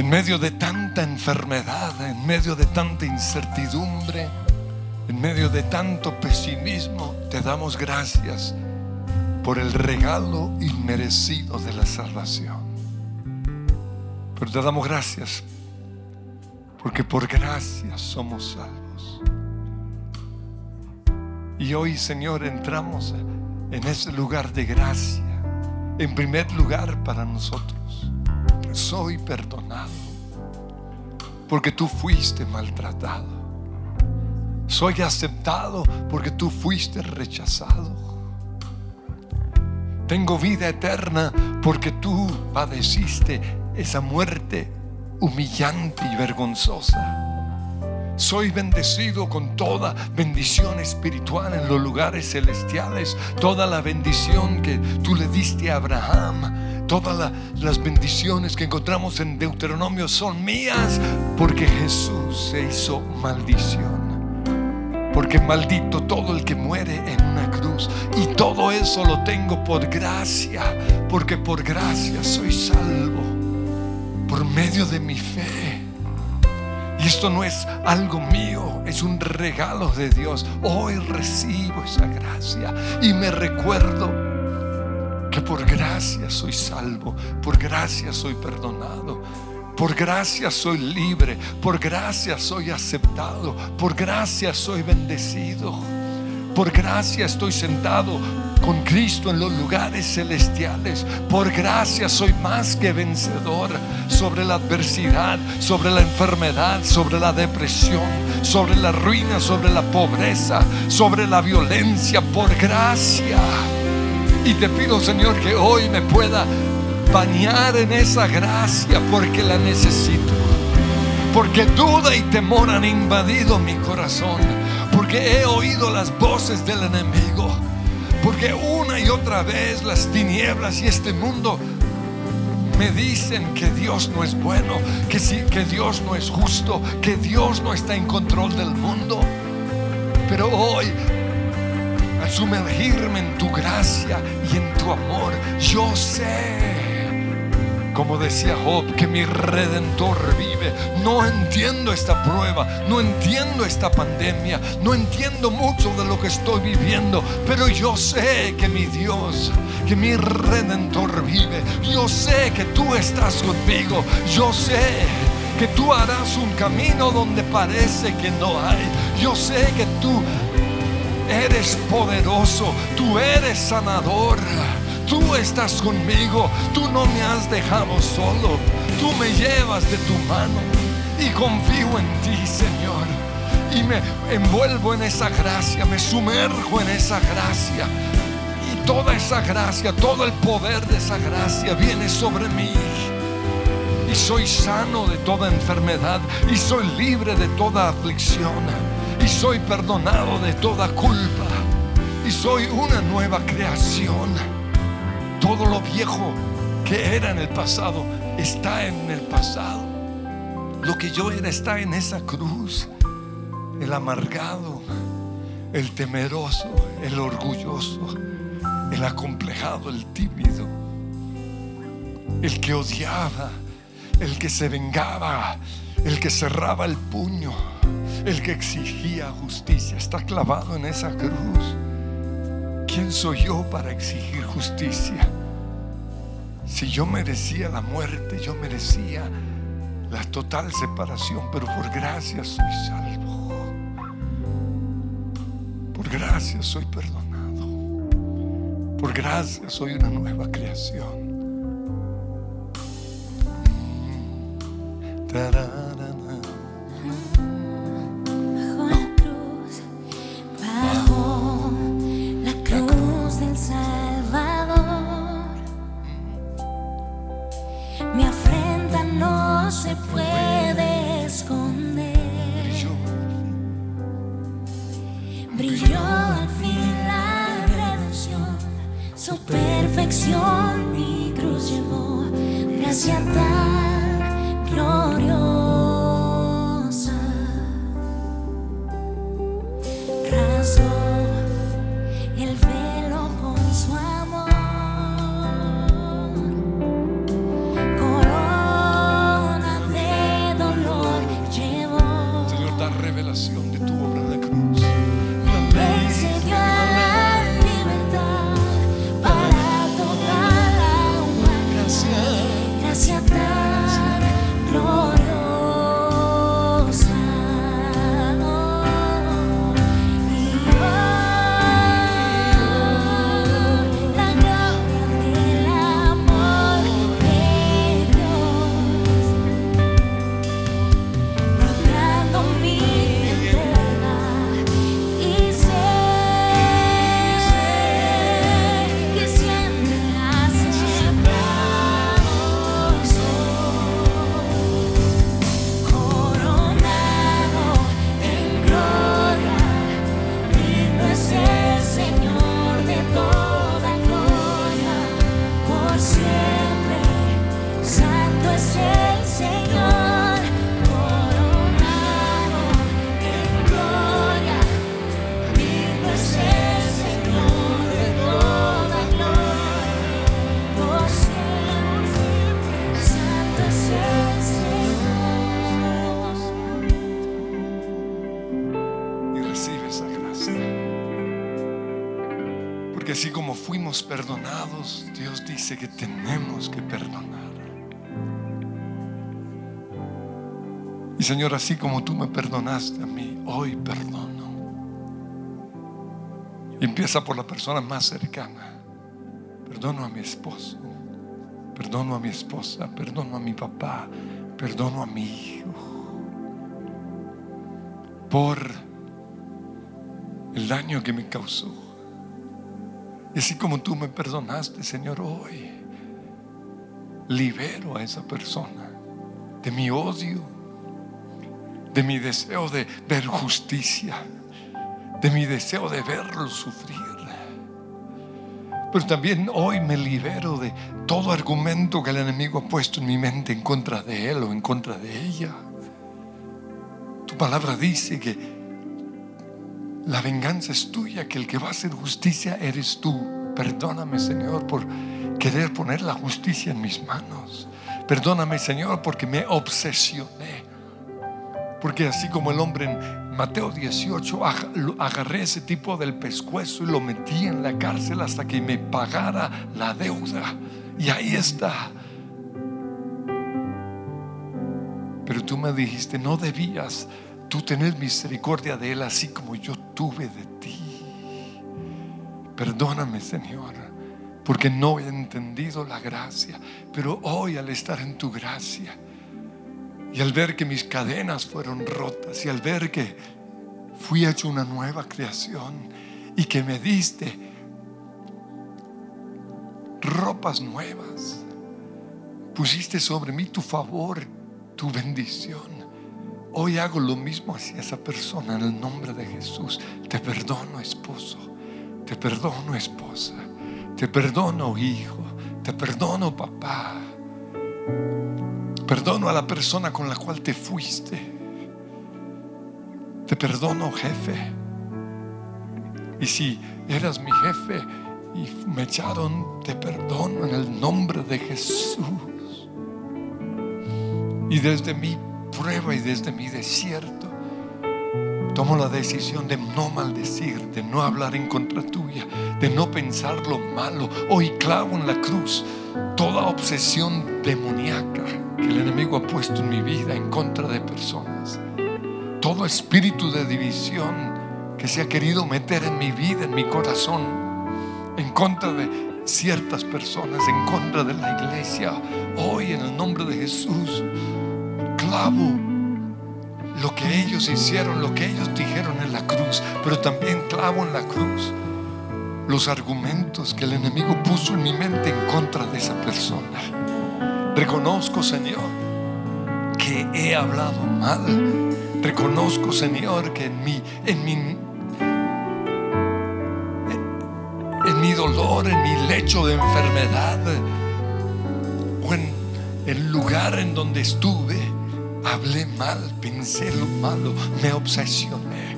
en medio de tanta enfermedad, en medio de tanta incertidumbre, en medio de tanto pesimismo, te damos gracias por el regalo inmerecido de la salvación. Pero te damos gracias porque por gracia somos salvos. Y hoy, Señor, entramos en ese lugar de gracia. En primer lugar para nosotros. Soy perdonado. Porque tú fuiste maltratado. Soy aceptado porque tú fuiste rechazado. Tengo vida eterna porque tú padeciste esa muerte humillante y vergonzosa. Soy bendecido con toda bendición espiritual en los lugares celestiales. Toda la bendición que tú le diste a Abraham. Todas la- las bendiciones que encontramos en Deuteronomio son mías porque Jesús se hizo maldición. Porque maldito todo el que muere en una cruz. Y todo eso lo tengo por gracia. Porque por gracia soy salvo. Por medio de mi fe. Y esto no es algo mío, es un regalo de Dios. Hoy recibo esa gracia y me recuerdo que por gracia soy salvo, por gracia soy perdonado, por gracia soy libre, por gracia soy aceptado, por gracia soy bendecido. Por gracia estoy sentado con Cristo en los lugares celestiales. Por gracia soy más que vencedor sobre la adversidad, sobre la enfermedad, sobre la depresión, sobre la ruina, sobre la pobreza, sobre la violencia. Por gracia. Y te pido, Señor, que hoy me pueda bañar en esa gracia porque la necesito. Porque duda y temor han invadido mi corazón. Porque he oído las voces del enemigo. Porque una y otra vez las tinieblas y este mundo me dicen que Dios no es bueno, que, sí, que Dios no es justo, que Dios no está en control del mundo. Pero hoy, al sumergirme en tu gracia y en tu amor, yo sé como decía Job, que mi redentor vive. No entiendo esta prueba, no entiendo esta pandemia, no entiendo mucho de lo que estoy viviendo, pero yo sé que mi Dios, que mi redentor vive. Yo sé que tú estás conmigo. Yo sé que tú harás un camino donde parece que no hay. Yo sé que tú eres poderoso, tú eres sanador. Tú estás conmigo, tú no me has dejado solo, tú me llevas de tu mano y confío en ti, Señor. Y me envuelvo en esa gracia, me sumerjo en esa gracia. Y toda esa gracia, todo el poder de esa gracia viene sobre mí. Y soy sano de toda enfermedad y soy libre de toda aflicción. Y soy perdonado de toda culpa. Y soy una nueva creación. Todo lo viejo que era en el pasado está en el pasado. Lo que yo era está en esa cruz. El amargado, el temeroso, el orgulloso, el acomplejado, el tímido, el que odiaba, el que se vengaba, el que cerraba el puño, el que exigía justicia, está clavado en esa cruz. ¿Quién soy yo para exigir justicia? Si yo merecía la muerte, yo merecía la total separación, pero por gracia soy salvo. Por gracia soy perdonado. Por gracia soy una nueva creación. Tararana. Brilló al fin la redención, su perfección mi cruz llevó, gracia tan Dios dice que tenemos que perdonar. Y Señor, así como tú me perdonaste a mí, hoy perdono. Empieza por la persona más cercana. Perdono a mi esposo, perdono a mi esposa, perdono a mi papá, perdono a mi hijo. Por el daño que me causó. Y así como tú me perdonaste, Señor, hoy libero a esa persona de mi odio, de mi deseo de ver justicia, de mi deseo de verlo sufrir. Pero también hoy me libero de todo argumento que el enemigo ha puesto en mi mente en contra de él o en contra de ella. Tu palabra dice que la venganza es tuya, que el que va a hacer justicia eres tú. Perdóname, Señor, por querer poner la justicia en mis manos. Perdóname, Señor, porque me obsesioné. Porque así como el hombre en Mateo 18 ag- lo- agarré ese tipo del pescuezo y lo metí en la cárcel hasta que me pagara la deuda. Y ahí está. Pero tú me dijiste, no debías tú tener misericordia de él así como yo tuve de ti. Perdóname, Señor, porque no he entendido la gracia. Pero hoy al estar en tu gracia y al ver que mis cadenas fueron rotas y al ver que fui hecho una nueva creación y que me diste ropas nuevas, pusiste sobre mí tu favor, tu bendición. Hoy hago lo mismo hacia esa persona en el nombre de Jesús. Te perdono, esposo. Te perdono, esposa. Te perdono, hijo. Te perdono, papá. Perdono a la persona con la cual te fuiste. Te perdono, jefe. Y si eras mi jefe y me echaron, te perdono en el nombre de Jesús. Y desde mi prueba y desde mi desierto, tomo la decisión de no maldecir, de no hablar en contra tuya, de no pensar lo malo. Hoy clavo en la cruz toda obsesión demoníaca que el enemigo ha puesto en mi vida en contra de personas. Todo espíritu de división que se ha querido meter en mi vida, en mi corazón, en contra de ciertas personas, en contra de la iglesia. Hoy en el nombre de Jesús, clavo lo que ellos hicieron, lo que ellos dijeron en la cruz, pero también clavo en la cruz los argumentos que el enemigo puso en mi mente en contra de esa persona. Reconozco, Señor, que he hablado mal. Reconozco, Señor, que en mi, en mi, en mi dolor, en mi lecho de enfermedad, o en el lugar en donde estuve, hablé mal, pensé lo malo, me obsesioné.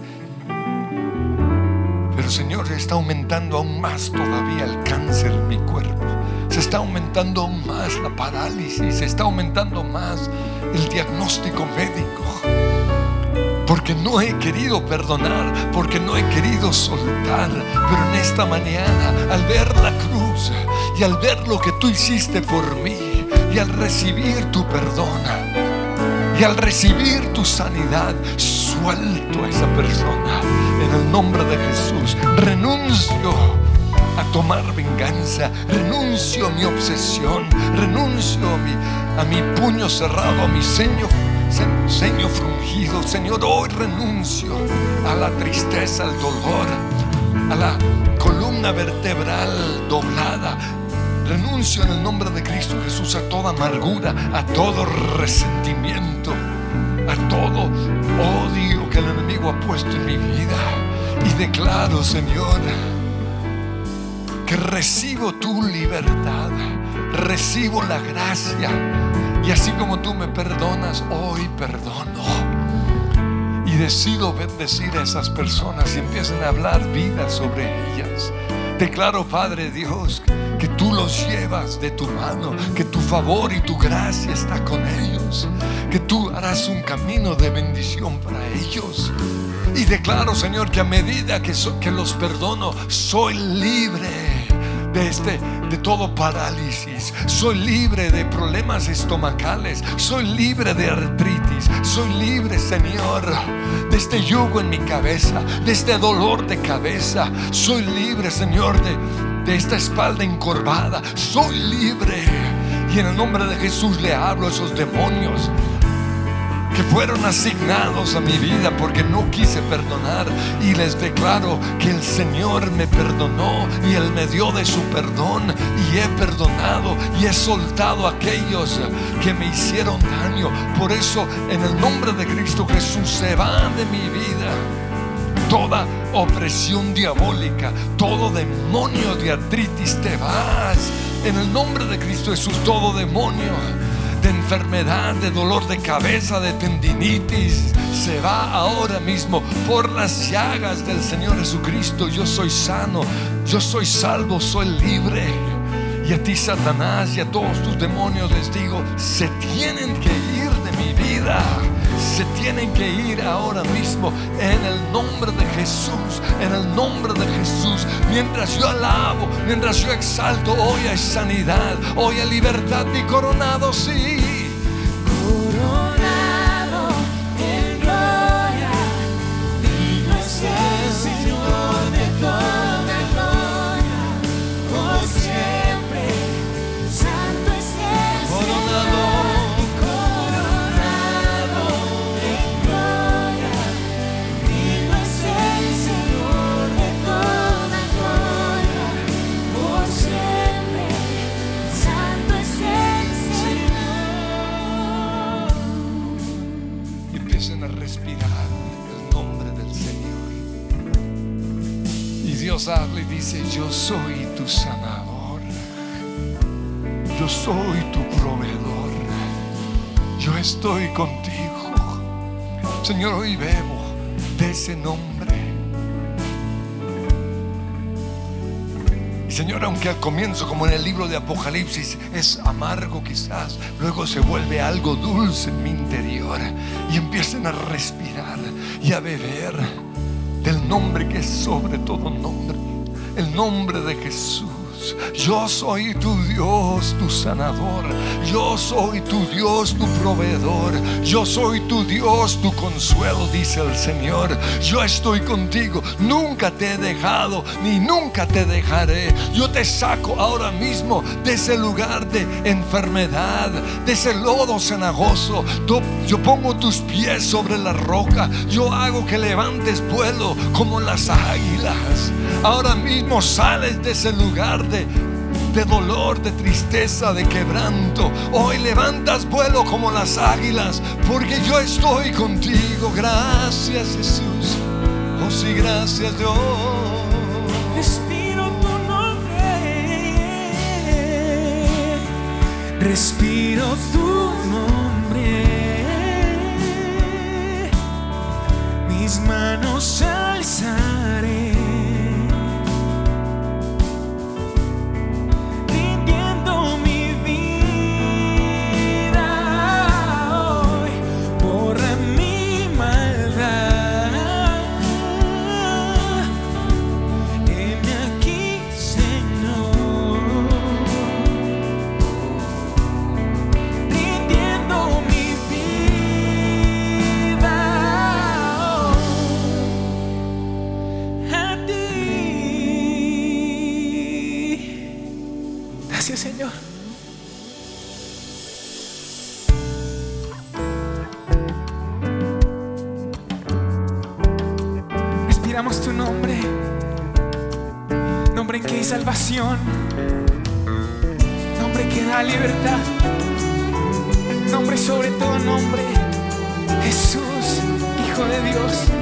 Pero Señor, está aumentando aún más todavía el cáncer en mi cuerpo. Se está aumentando aún más la parálisis, se está aumentando más el diagnóstico médico. Porque no he querido perdonar, porque no he querido soltar. Pero en esta mañana, al ver la cruz y al ver lo que tú hiciste por mí y al recibir tu perdón y al recibir tu sanidad, suelto a esa persona en el nombre de Jesús. Renuncio a tomar venganza, renuncio a mi obsesión, renuncio a mi, puño cerrado, a mi ceño, ceño frungido. Señor, hoy renuncio a la tristeza, al dolor, a la columna vertebral doblada. Renuncio en el nombre de Cristo Jesús a toda amargura, a todo resentimiento, a todo odio que el enemigo ha puesto en mi vida. Y declaro, Señor, que recibo tu libertad, recibo la gracia. Y así como tú me perdonas, hoy perdono. Y decido bendecir a esas personas y empiezan a hablar vida sobre ellas. Declaro, Padre Dios, que tú los llevas de tu mano, que tu favor y tu gracia está con ellos, que tú harás un camino de bendición para ellos. Y declaro, Señor, que a medida que, que los perdono, soy libre de este de todo parálisis. Soy libre de problemas estomacales. Soy libre de artritis. Soy libre, Señor, de este yugo en mi cabeza, de este dolor de cabeza. Soy libre, Señor, de, de esta espalda encorvada. Soy libre. Y en el nombre de Jesús le hablo a esos demonios que fueron asignados a mi vida porque no quise perdonar y les declaro que el Señor me perdonó y Él me dio de su perdón y he perdonado y he soltado a aquellos que me hicieron daño. Por eso en el nombre de Cristo Jesús se va de mi vida toda opresión diabólica, todo demonio de artritis, te vas. En el nombre de Cristo Jesús, todo demonio de enfermedad, de dolor de cabeza, de tendinitis, se va ahora mismo por las llagas del Señor Jesucristo. Yo soy sano, yo soy salvo, soy libre. Y a ti, Satanás, y a todos tus demonios les digo, se tienen que ir de mi vida. Se tienen que ir ahora mismo en el nombre de Jesús, en el nombre de Jesús. Mientras yo alabo, mientras yo exalto, hoy hay sanidad, hoy hay libertad y coronado, sí. Dios y dice, yo soy tu sanador. Yo soy tu proveedor. Yo estoy contigo. Señor, hoy bebo de ese nombre. Y Señor, aunque al comienzo, como en el libro de Apocalipsis, es amargo quizás, luego se vuelve algo dulce en mi interior y empiecen a respirar y a beber del nombre que es sobre todo nombre, el nombre de Jesús. Yo soy tu Dios, tu sanador. Yo soy tu Dios, tu proveedor. Yo soy tu Dios, tu consuelo, dice el Señor. Yo estoy contigo. Nunca te he dejado, ni nunca te dejaré. Yo te saco ahora mismo de ese lugar de enfermedad, de ese lodo cenagoso. Yo pongo tus pies sobre la roca. Yo hago que levantes vuelo como las águilas. Ahora mismo sales de ese lugar de, dolor, de tristeza, de quebranto. Hoy levantas vuelo como las águilas, porque yo estoy contigo. Gracias Jesús. Oh sí, gracias Dios. Respiro tu nombre. Respiro tu nombre. Mis manos alzaré. Salvación, nombre que da libertad, nombre sobre todo nombre, Jesús, Hijo de Dios.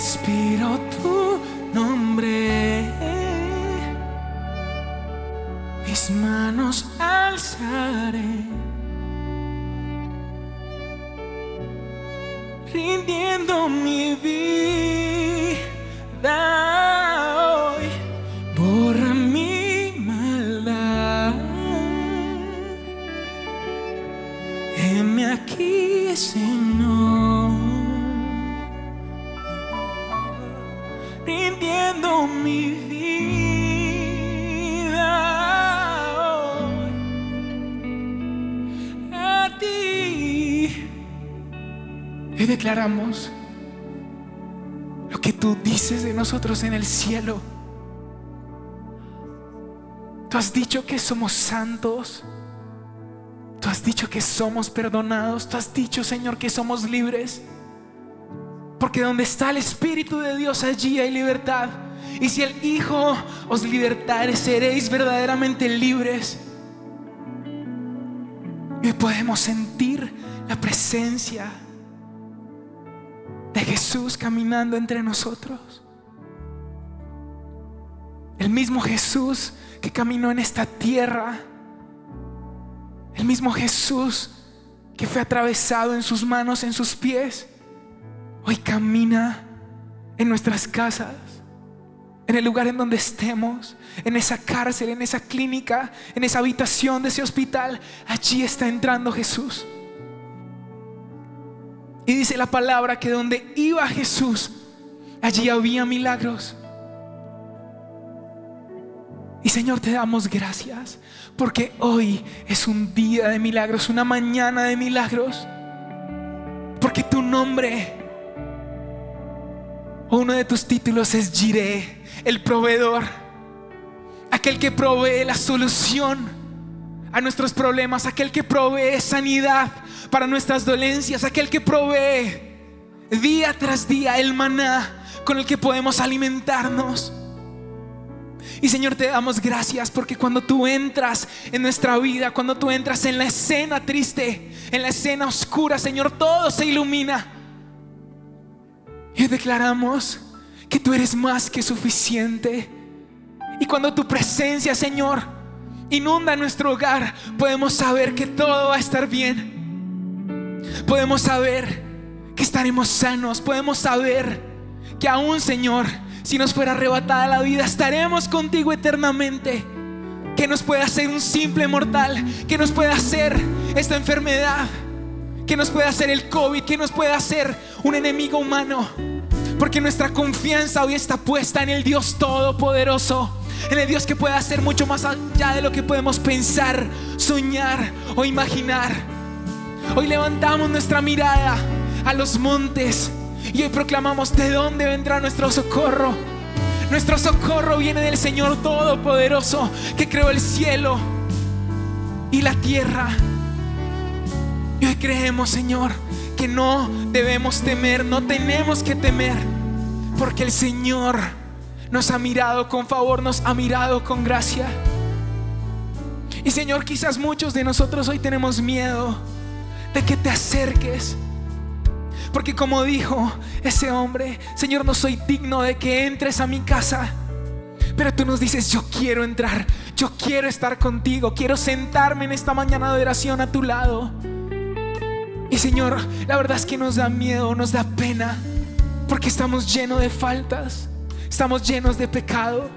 Respiro tu nombre. Mis manos alzaré. Rindiendo mi vida declaramos lo que tú dices de nosotros en el cielo. Tú has dicho que somos santos. Tú has dicho que somos perdonados. Tú has dicho, Señor, que somos libres. Porque donde está el Espíritu de Dios, allí hay libertad. Y si el Hijo os libertare, seréis verdaderamente libres. Y podemos sentir la presencia de Jesús caminando entre nosotros. El mismo Jesús que caminó en esta tierra. El mismo Jesús que fue atravesado en sus manos, en sus pies. Hoy camina en nuestras casas, en el lugar en donde estemos, en esa cárcel, en esa clínica, en esa habitación de ese hospital. Allí está entrando Jesús. Y dice la palabra que donde iba Jesús, allí había milagros. Y Señor, te damos gracias porque hoy es un día de milagros, una mañana de milagros. Porque tu nombre o uno de tus títulos es Jireh, el proveedor, aquel que provee la solución a nuestros problemas, aquel que provee sanidad para nuestras dolencias, aquel que provee día tras día el maná con el que podemos alimentarnos. Y Señor, te damos gracias porque cuando tú entras en nuestra vida, cuando tú entras en la escena triste, en la escena oscura, Señor, todo se ilumina. Y declaramos que tú eres más que suficiente. Y cuando tu presencia, Señor, inunda nuestro hogar, podemos saber que todo va a estar bien. Podemos saber que estaremos sanos. Podemos saber que aún, Señor, si nos fuera arrebatada la vida, estaremos contigo eternamente. Que nos puede hacer un simple mortal, que nos puede hacer esta enfermedad, que nos puede hacer el COVID, que nos puede hacer un enemigo humano. Porque nuestra confianza hoy está puesta en el Dios Todopoderoso, en el Dios que puede hacer mucho más allá de lo que podemos pensar, soñar o imaginar. Hoy levantamos nuestra mirada a los montes y hoy proclamamos de dónde vendrá nuestro socorro. Nuestro socorro viene del Señor Todopoderoso que creó el cielo y la tierra. Y hoy creemos, Señor, que no debemos temer, no tenemos que temer, porque el Señor nos ha mirado con favor, nos ha mirado con gracia. Y Señor, quizás muchos de nosotros hoy tenemos miedo de que te acerques porque como dijo ese hombre, Señor, no soy digno de que entres a mi casa. Pero tú nos dices, yo quiero entrar, yo quiero estar contigo, quiero sentarme en esta mañana de oración a tu lado. Señor, la verdad es que nos da miedo, nos da pena, porque estamos llenos de faltas, estamos llenos de pecado.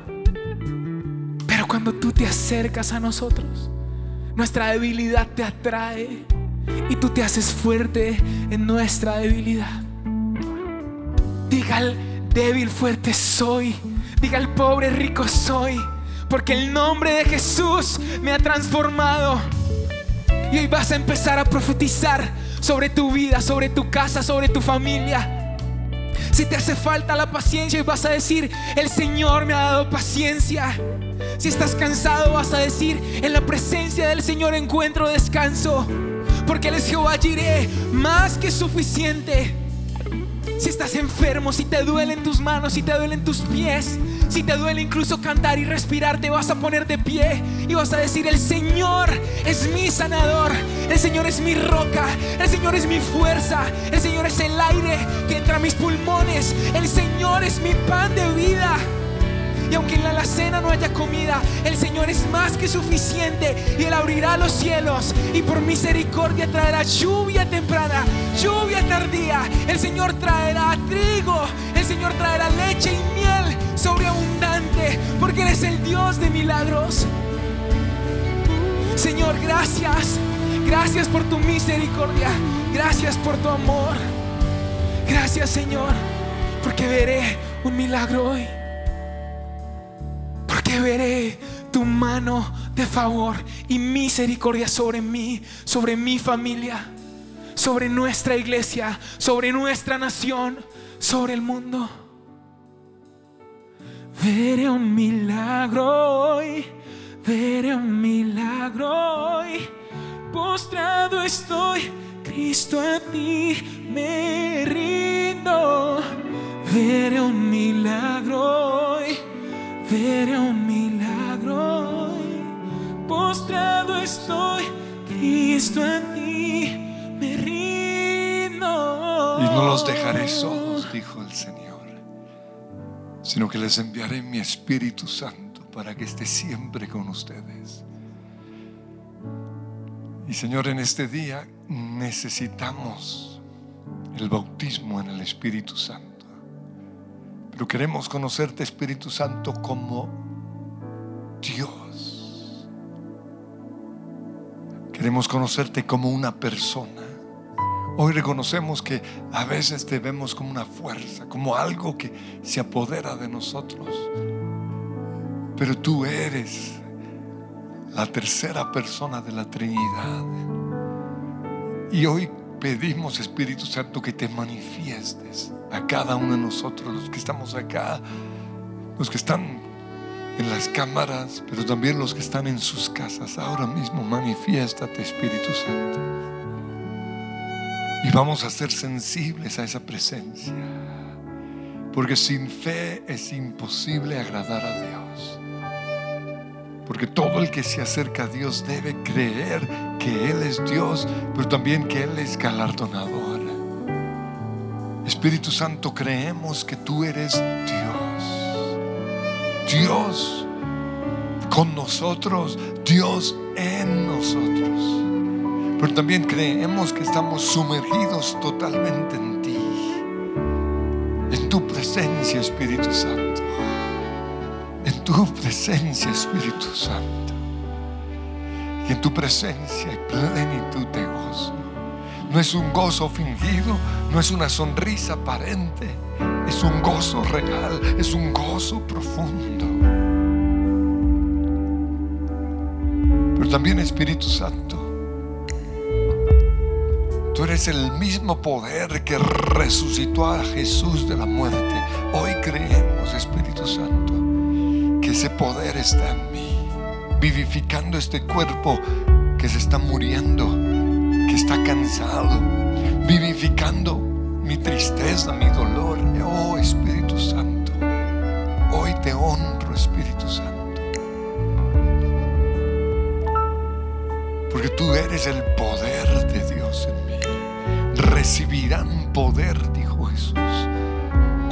Pero cuando tú te acercas a nosotros, nuestra debilidad te atrae y tú te haces fuerte en nuestra debilidad. Diga al débil fuerte soy. Diga al pobre rico soy. Porque el nombre de Jesús me ha transformado. Y hoy vas a empezar a profetizar sobre tu vida, sobre tu casa, sobre tu familia. Si te hace falta la paciencia y vas a decir, el Señor me ha dado paciencia. Si estás cansado vas a decir, en la presencia del Señor encuentro descanso porque Él es Jehová Jireh, más que suficiente. Si estás enfermo, si te duelen tus manos, si te duelen tus pies, si te duele incluso cantar y respirar, te vas a poner de pie y vas a decir, el Señor es mi sanador, el Señor es mi roca, el Señor es mi fuerza, el Señor es el aire que entra a mis pulmones, el Señor es mi pan de vida. Y aunque en la alacena no haya comida, el Señor es más que suficiente y Él abrirá los cielos y por misericordia traerá lluvia temprana, lluvia tardía. El Señor traerá trigo, el Señor traerá leche y miel sobreabundante, porque Él es el Dios de milagros. Señor, gracias. Gracias por tu misericordia. Gracias por tu amor. Gracias, Señor, porque veré un milagro hoy veré tu mano de favor y misericordia sobre mí, sobre mi familia, sobre nuestra iglesia, sobre nuestra nación, sobre el mundo. Veré un milagro hoy, veré un milagro hoy. Postrado estoy, Cristo a ti me rindo. Veré un milagro hoy, Postrado estoy, Cristo a ti me. Y no los dejaré solos, dijo el Señor, sino que les enviaré mi Espíritu Santo para que esté siempre con ustedes. Y Señor, en este día necesitamos el bautismo en el Espíritu Santo. Pero queremos conocerte, Espíritu Santo, como Dios. Queremos conocerte como una persona. Hoy reconocemos que a veces te vemos como una fuerza, como algo que se apodera de nosotros. Pero tú eres la tercera persona de la Trinidad. Y hoy pedimos, Espíritu Santo, que te manifiestes a cada uno de nosotros, los que estamos acá, los que están en las cámaras, pero también los que están en sus casas. Ahora mismo manifiéstate, Espíritu Santo. Y vamos a ser sensibles a esa presencia. Porque sin fe es imposible agradar a Dios. Porque todo el que se acerca a Dios debe creer que Él es Dios, pero también que Él es galardonador. Espíritu Santo, creemos que tú eres Dios. Dios con nosotros, Dios en nosotros. Pero también creemos que estamos sumergidos totalmente en ti, en tu presencia, Espíritu Santo. Tu presencia, Espíritu Santo. Y en tu presencia hay plenitud de gozo. No es un gozo fingido, no es una sonrisa aparente, es un gozo real, es un gozo profundo. Pero también Espíritu Santo, tú eres el mismo poder que resucitó a Jesús de la muerte. Hoy creemos, Espíritu Santo, ese poder está en mí, vivificando este cuerpo que se está muriendo, que está cansado, vivificando mi tristeza, mi dolor. Oh Espíritu Santo, hoy te honro, Espíritu Santo. Porque tú eres el poder de Dios en mí. Recibirán poder, dijo Jesús,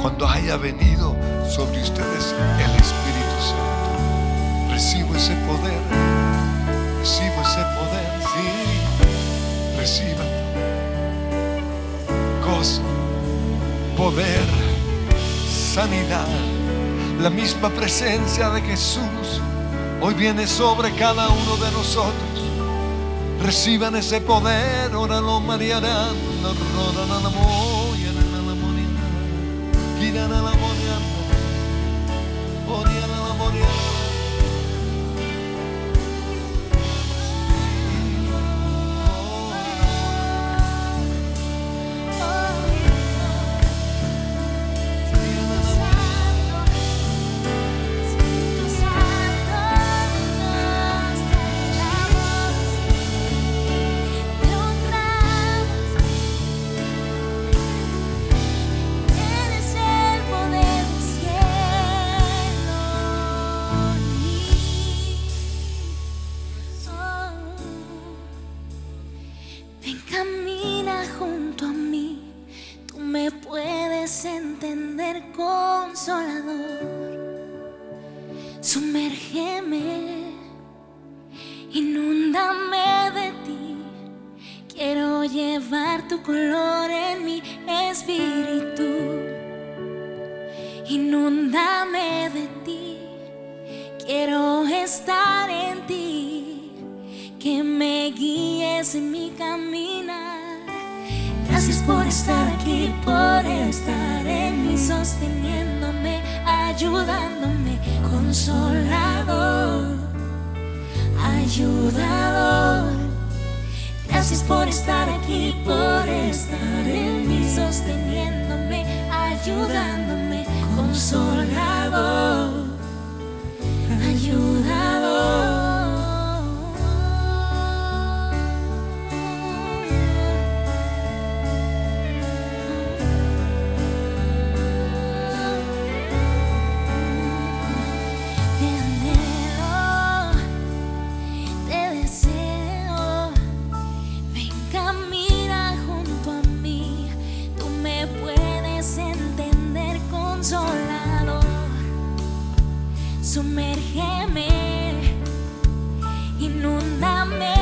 cuando haya venido sobre ustedes el Espíritu. Recibo ese poder, recibo ese poder, sí, reciba. Gozo, poder, sanidad, la misma presencia de Jesús. Hoy viene sobre cada uno de nosotros. Reciban ese poder, óralo Mariana, óralo la moya, sumérgeme, inúndame.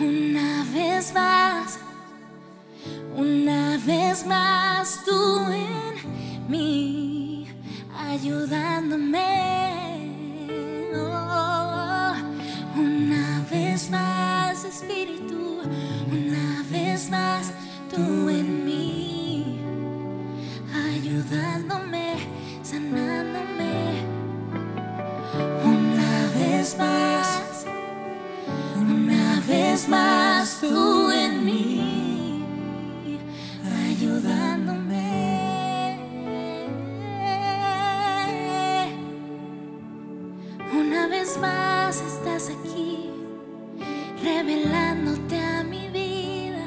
Una vez más, una vez más tú en mí, ayudándome. Oh, una vez más, Espíritu, una vez más tú en mí, ayudándome, sanándome. Vez más, una vez más tú en mí, ayudándome. Una vez más estás aquí, revelándote a mi vida.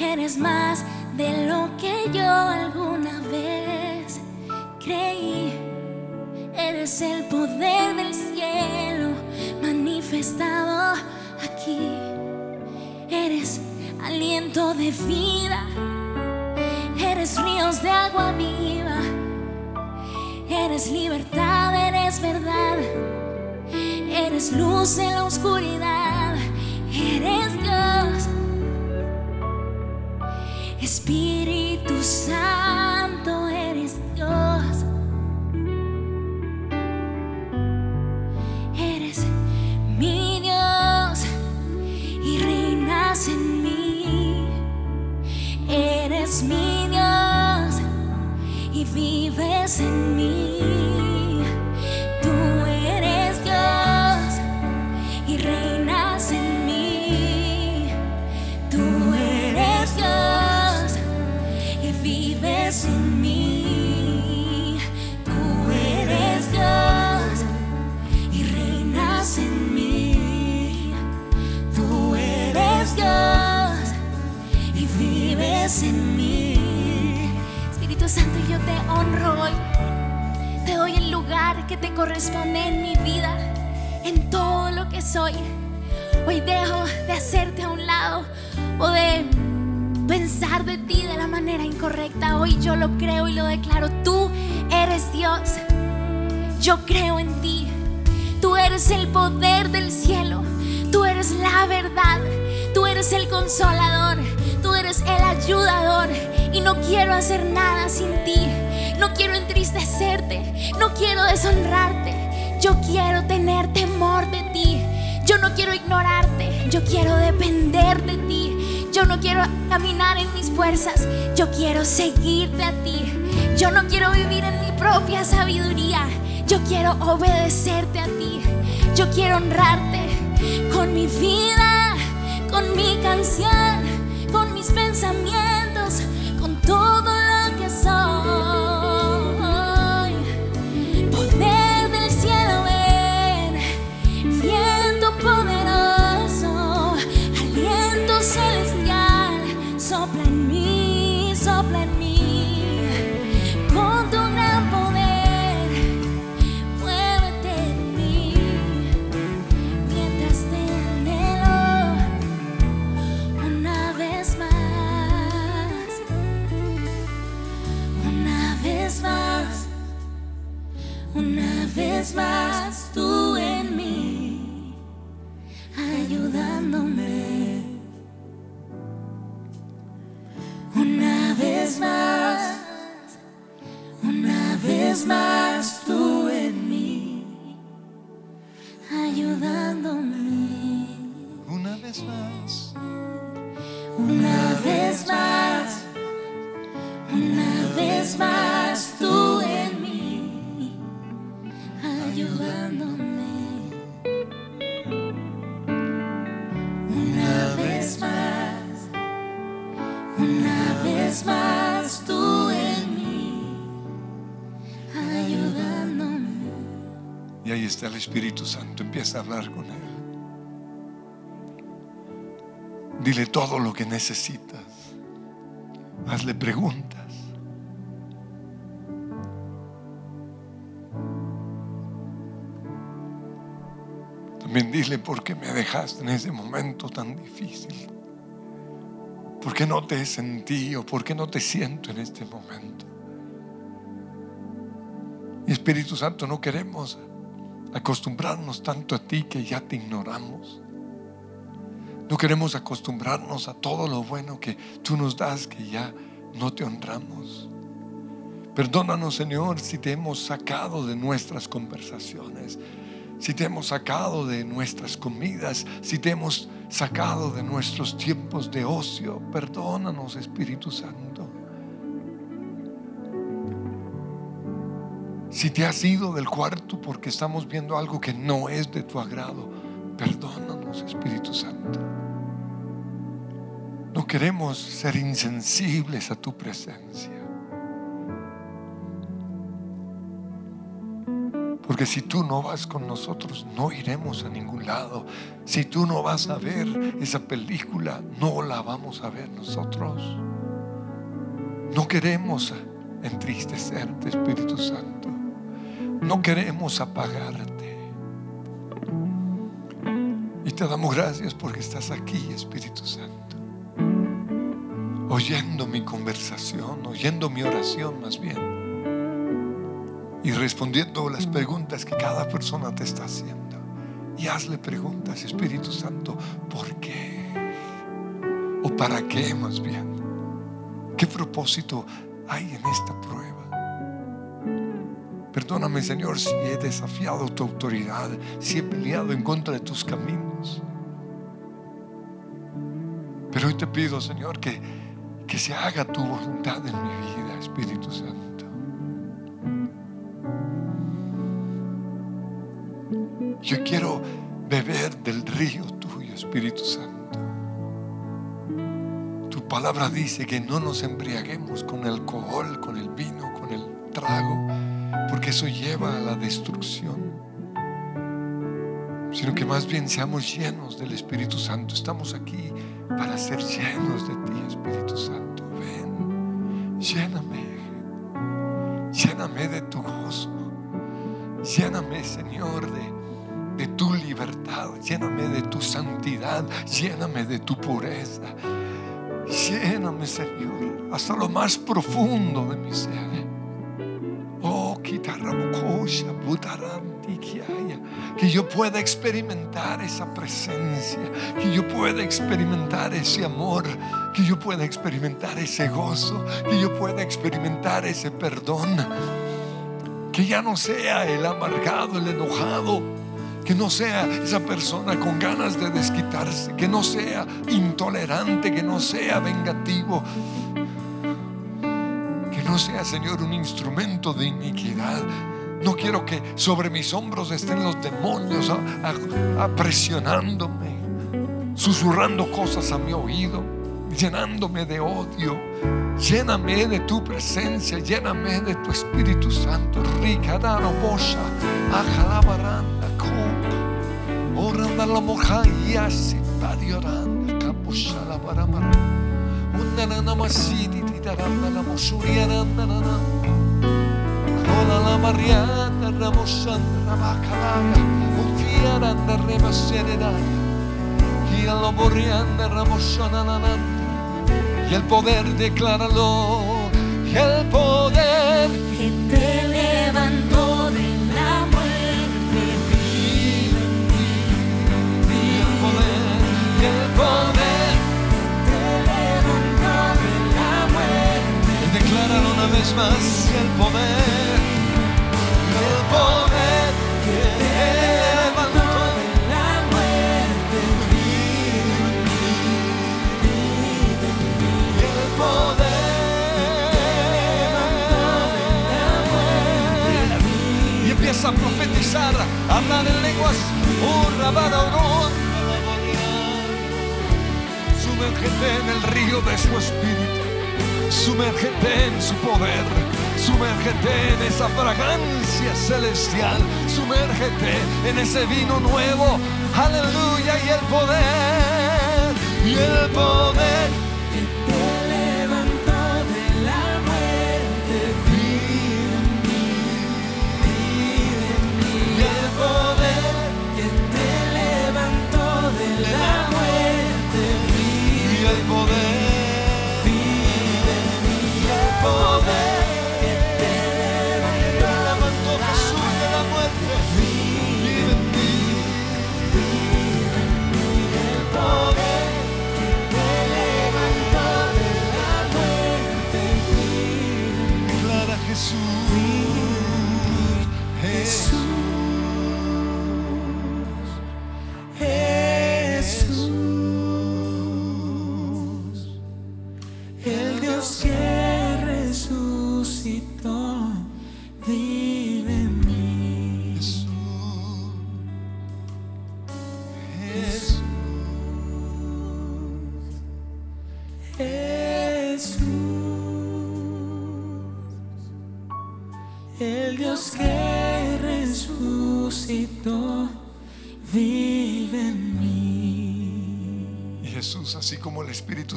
Eres más de lo que yo alguna vez creí. Eres el poder del cielo manifestado aquí. Eres aliento de vida. Eres ríos de agua viva. Eres libertad, eres verdad. Eres luz en la oscuridad. Eres Dios. Espíritu Santo, in corresponde en mi vida, en todo lo que soy. Hoy dejo de hacerte a un lado o de pensar de ti de la manera incorrecta. Hoy yo lo creo y lo declaro. Tú eres Dios. Yo creo en ti. Tú eres el poder del cielo. Tú eres la verdad. Tú eres el consolador. Tú eres el ayudador. Y no quiero hacer nada sin ti. No quiero entristecerte. No quiero deshonrarte. Yo quiero tener temor de ti. Yo no quiero ignorarte. Yo quiero depender de ti. Yo no quiero caminar en mis fuerzas. Yo quiero seguirte a ti. Yo no quiero vivir en mi propia sabiduría. Yo quiero obedecerte a ti. Yo quiero honrarte con mi vida, con mi canción, con mis pensamientos, Espíritu Santo. Empieza a hablar con Él. Dile todo lo que necesitas. Hazle preguntas. También dile por qué me dejaste en ese momento tan difícil. ¿Por qué no te he sentido? ¿Por qué no te siento en este momento? Espíritu Santo, no queremos acostumbrarnos tanto a ti que ya te ignoramos. No queremos acostumbrarnos a todo lo bueno que tú nos das que ya no te honramos. Perdónanos, Señor, si te hemos sacado de nuestras conversaciones, si te hemos sacado de nuestras comidas, si te hemos sacado de nuestros tiempos de ocio. Perdónanos, Espíritu Santo. Si te has ido del cuarto porque estamos viendo algo que no es de tu agrado, perdónanos, Espíritu Santo. No queremos ser insensibles a tu presencia. Porque si tú no vas con nosotros, no iremos a ningún lado. Si tú no vas a ver esa película, no la vamos a ver nosotros. No queremos entristecerte, Espíritu Santo. No queremos apagarte. Y te damos gracias porque estás aquí, Espíritu Santo. Oyendo mi conversación, oyendo mi oración más bien. Y respondiendo las preguntas que cada persona te está haciendo. Y hazle preguntas, Espíritu Santo, ¿por qué? ¿O para qué más bien? ¿Qué propósito hay en esta prueba? Perdóname, Señor, si he desafiado tu autoridad, si he peleado en contra de tus caminos. Pero hoy te pido, Señor, que, que se haga tu voluntad en mi vida, Espíritu Santo. Yo quiero beber del río tuyo, Espíritu Santo. Tu palabra dice que no nos embriaguemos con el alcohol, con el vino, con el trago, porque eso lleva a la destrucción. Sino que más bien seamos llenos del Espíritu Santo. Estamos aquí para ser llenos de ti, Espíritu Santo. Ven, lléname, lléname de tu gozo. Lléname, Señor, de de tu libertad, lléname de tu santidad, lléname de tu pureza. Lléname, Señor, hasta lo más profundo de mi ser. Que yo pueda experimentar esa presencia, que yo pueda experimentar ese amor, que yo pueda experimentar ese gozo, que yo pueda experimentar ese perdón. Que ya no sea el amargado, el enojado, que no sea esa persona con ganas de desquitarse, que no sea intolerante, que no sea vengativo, que no sea, Señor, un instrumento de iniquidad. No quiero que sobre mis hombros estén los demonios presionándome, susurrando cosas a mi oído, llenándome de odio. Lléname de tu presencia, lléname de tu Espíritu Santo. Rica, dano, bosha, ajalabaranda, Oranda la moja y así para oranda, capusha la para mar. Una nana masiti, titaranda la mosuria, Ola la Mariana Ramosandra Bacalaya, Utiaranda Rema Serenaya, y a lo Borianda Y el poder decláralo, y el poder que te levantó de la muerte vive ti, y el poder, y el poder. Que te levantó de la muerte. Decláralo una vez más, el poder a profetizar, hablar en lenguas, oh, rabarorón, Sumérgete en el río de su espíritu. Sumérgete en su poder. Sumérgete en esa fragancia celestial. Sumérgete en ese vino nuevo. Aleluya. Y el poder. Y el poder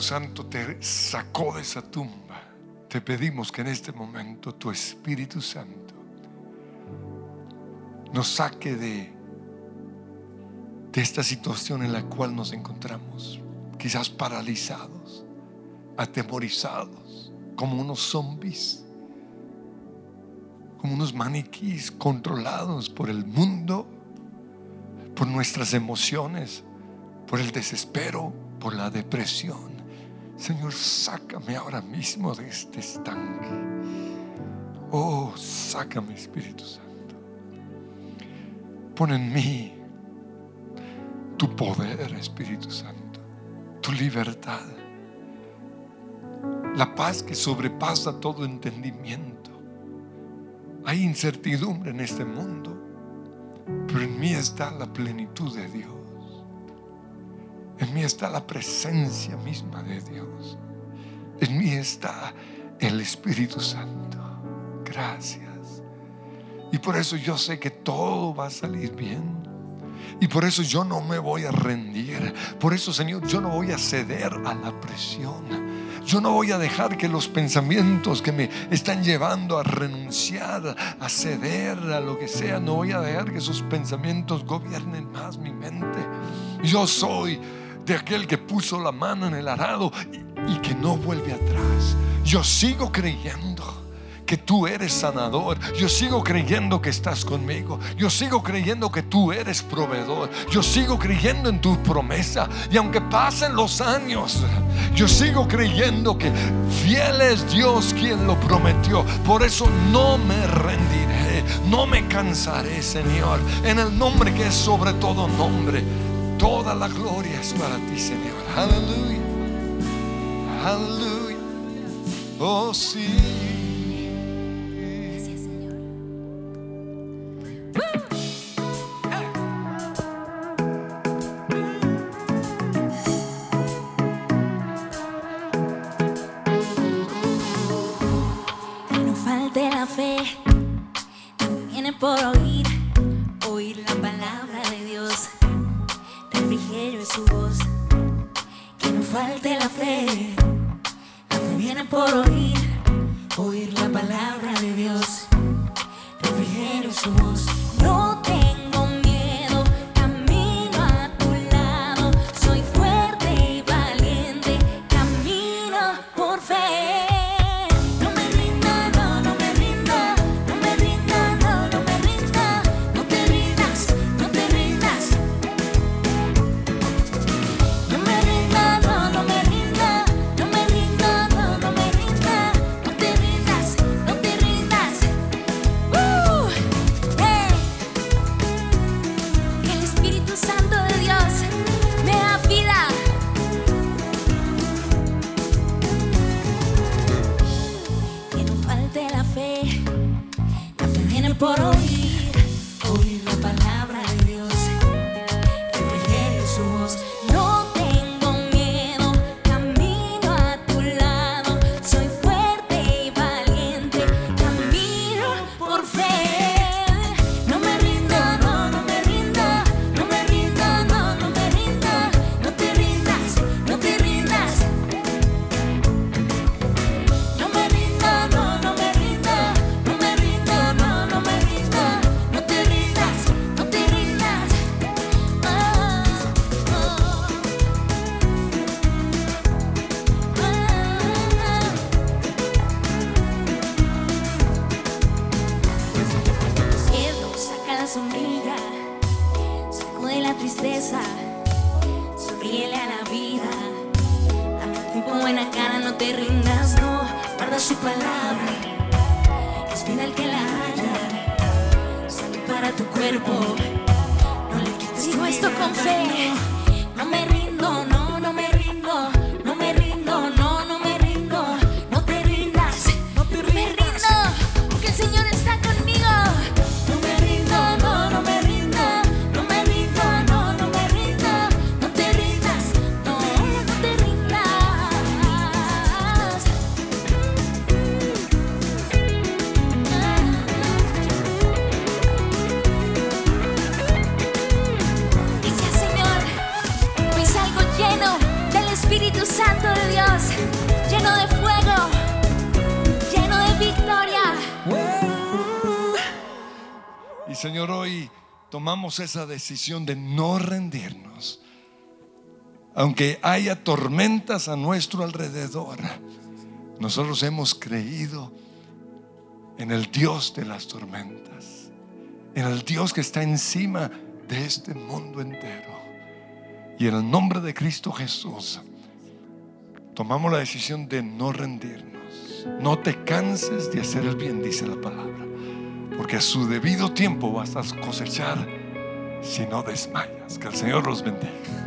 Santo te sacó de esa tumba, te pedimos que en este momento tu Espíritu Santo nos saque de, de esta situación en la cual nos encontramos, quizás paralizados, atemorizados, como unos zombies como unos maniquís controlados por el mundo, por nuestras emociones, por el desespero, por la depresión. Señor, sácame ahora mismo de este estanque. Oh, sácame, Espíritu Santo. Pon en mí tu poder, Espíritu Santo, tu libertad, la paz que sobrepasa todo entendimiento. Hay incertidumbre en este mundo, pero en mí está la plenitud de Dios. En mí está la presencia misma de Dios. En mí está el Espíritu Santo. Gracias. Y por eso yo sé que todo va a salir bien. Y por eso yo no me voy a rendir. Por eso, Señor, yo no voy a ceder a la presión. Yo no voy a dejar que los pensamientos que me están llevando a renunciar, a ceder a lo que sea, no voy a dejar que esos pensamientos gobiernen más mi mente. Yo soy de aquel que puso la mano en el arado y, que no vuelve atrás. Yo sigo creyendo que tú eres sanador. Yo sigo creyendo que estás conmigo. Yo sigo creyendo que tú eres proveedor. Yo sigo creyendo en tu promesa. Y aunque pasen los años, yo sigo creyendo que fiel es Dios quien lo prometió. Por eso no me rendiré. No me cansaré, Señor. En el nombre que es sobre todo nombre. Toda la gloria es para ti, Señor. Aleluya. Aleluya. Oh, sí. tomamos esa decisión de no rendirnos, aunque haya tormentas a nuestro alrededor, nosotros hemos creído en el Dios de las tormentas, en el Dios que está encima de este mundo entero. Y en el nombre de Cristo Jesús, tomamos la decisión de no rendirnos. No te canses de hacer el bien, dice la palabra porque a su debido tiempo vas a cosechar si no desmayas. Que el Señor los bendiga.